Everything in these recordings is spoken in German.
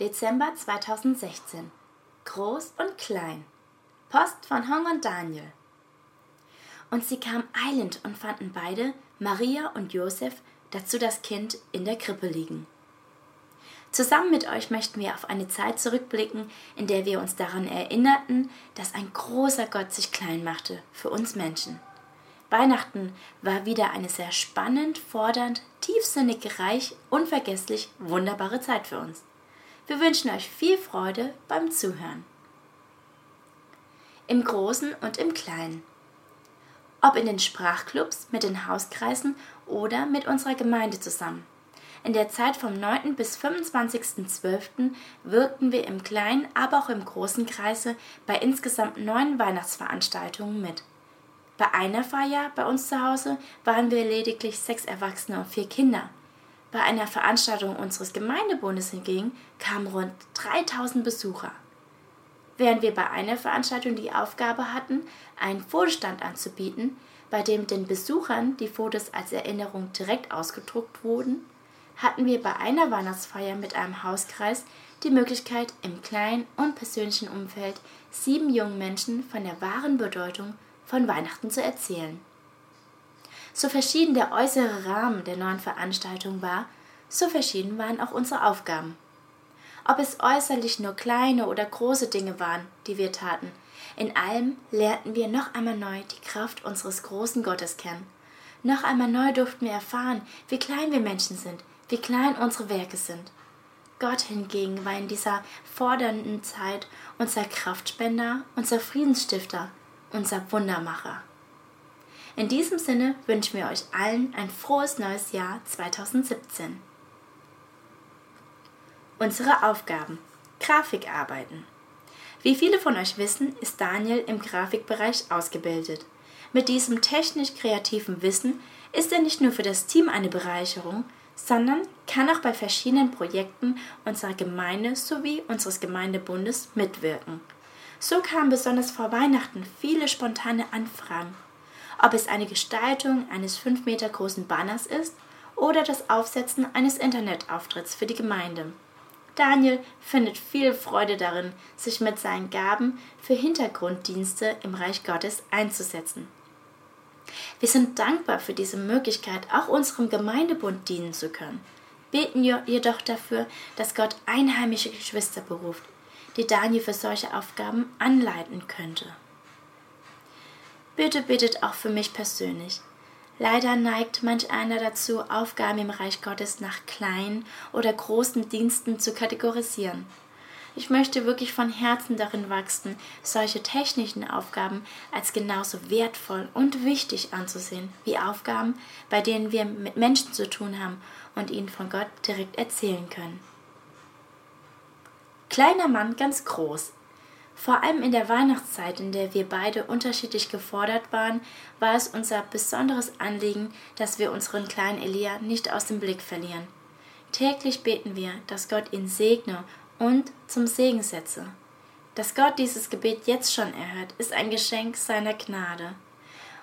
Dezember 2016. Groß und klein. Post von Hong und Daniel. Und sie kamen eilend und fanden beide, Maria und Josef, dazu das Kind in der Krippe liegen. Zusammen mit euch möchten wir auf eine Zeit zurückblicken, in der wir uns daran erinnerten, dass ein großer Gott sich klein machte für uns Menschen. Weihnachten war wieder eine sehr spannend, fordernd, tiefsinnig, reich, unvergesslich, wunderbare Zeit für uns. Wir wünschen euch viel Freude beim Zuhören. Im Großen und im Kleinen. Ob in den Sprachclubs, mit den Hauskreisen oder mit unserer Gemeinde zusammen. In der Zeit vom 9. bis 25.12. wirkten wir im kleinen, aber auch im großen Kreise bei insgesamt neun Weihnachtsveranstaltungen mit. Bei einer Feier bei uns zu Hause waren wir lediglich sechs Erwachsene und vier Kinder. Bei einer Veranstaltung unseres Gemeindebundes hingegen kamen rund 3000 Besucher. Während wir bei einer Veranstaltung die Aufgabe hatten, einen Fotostand anzubieten, bei dem den Besuchern die Fotos als Erinnerung direkt ausgedruckt wurden, hatten wir bei einer Weihnachtsfeier mit einem Hauskreis die Möglichkeit, im kleinen und persönlichen Umfeld sieben jungen Menschen von der wahren Bedeutung von Weihnachten zu erzählen. So verschieden der äußere Rahmen der neuen Veranstaltung war, so verschieden waren auch unsere Aufgaben. Ob es äußerlich nur kleine oder große Dinge waren, die wir taten, in allem lernten wir noch einmal neu die Kraft unseres großen Gottes kennen. Noch einmal neu durften wir erfahren, wie klein wir Menschen sind, wie klein unsere Werke sind. Gott hingegen war in dieser fordernden Zeit unser Kraftspender, unser Friedensstifter, unser Wundermacher. In diesem Sinne wünschen wir euch allen ein frohes neues Jahr 2017. Unsere Aufgaben. Grafikarbeiten. Wie viele von euch wissen, ist Daniel im Grafikbereich ausgebildet. Mit diesem technisch kreativen Wissen ist er nicht nur für das Team eine Bereicherung, sondern kann auch bei verschiedenen Projekten unserer Gemeinde sowie unseres Gemeindebundes mitwirken so kamen besonders vor Weihnachten viele spontane Anfragen. Ob es eine Gestaltung eines fünf Meter großen Banners ist oder das Aufsetzen eines Internetauftritts für die Gemeinde. Daniel findet viel Freude darin, sich mit seinen Gaben für Hintergrunddienste im Reich Gottes einzusetzen. Wir sind dankbar für diese Möglichkeit, auch unserem Gemeindebund dienen zu können. Beten jedoch dafür, dass Gott einheimische Geschwister beruft, die Daniel für solche Aufgaben anleiten könnte. Bitte bittet auch für mich persönlich. Leider neigt manch einer dazu, Aufgaben im Reich Gottes nach kleinen oder großen Diensten zu kategorisieren. Ich möchte wirklich von Herzen darin wachsen, solche technischen Aufgaben als genauso wertvoll und wichtig anzusehen wie Aufgaben, bei denen wir mit Menschen zu tun haben und ihnen von Gott direkt erzählen können. Kleiner Mann ganz groß. Vor allem in der Weihnachtszeit, in der wir beide unterschiedlich gefordert waren, war es unser besonderes Anliegen, dass wir unseren kleinen Elia nicht aus dem Blick verlieren. Täglich beten wir, dass Gott ihn segne und zum Segen setze. Dass Gott dieses Gebet jetzt schon erhört, ist ein Geschenk seiner Gnade.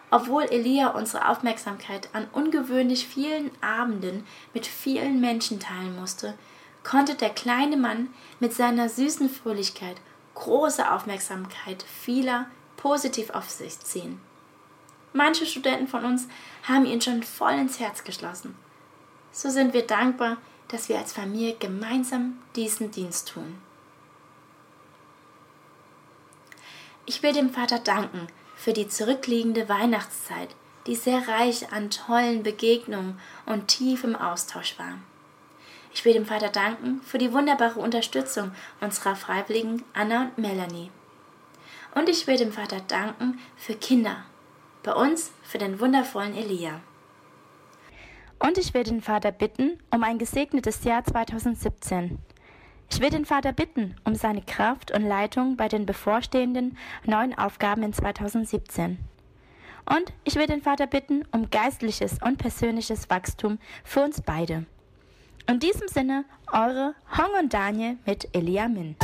Obwohl Elia unsere Aufmerksamkeit an ungewöhnlich vielen Abenden mit vielen Menschen teilen musste, konnte der kleine Mann mit seiner süßen Fröhlichkeit große Aufmerksamkeit vieler positiv auf sich ziehen. Manche Studenten von uns haben ihn schon voll ins Herz geschlossen. So sind wir dankbar, dass wir als Familie gemeinsam diesen Dienst tun. Ich will dem Vater danken für die zurückliegende Weihnachtszeit, die sehr reich an tollen Begegnungen und tiefem Austausch war. Ich will dem Vater danken für die wunderbare Unterstützung unserer Freiwilligen Anna und Melanie. Und ich will dem Vater danken für Kinder, bei uns für den wundervollen Elia. Und ich will den Vater bitten um ein gesegnetes Jahr 2017. Ich will den Vater bitten um seine Kraft und Leitung bei den bevorstehenden neuen Aufgaben in 2017. Und ich will den Vater bitten um geistliches und persönliches Wachstum für uns beide. In diesem Sinne, eure Hong und Daniel mit Elia Min.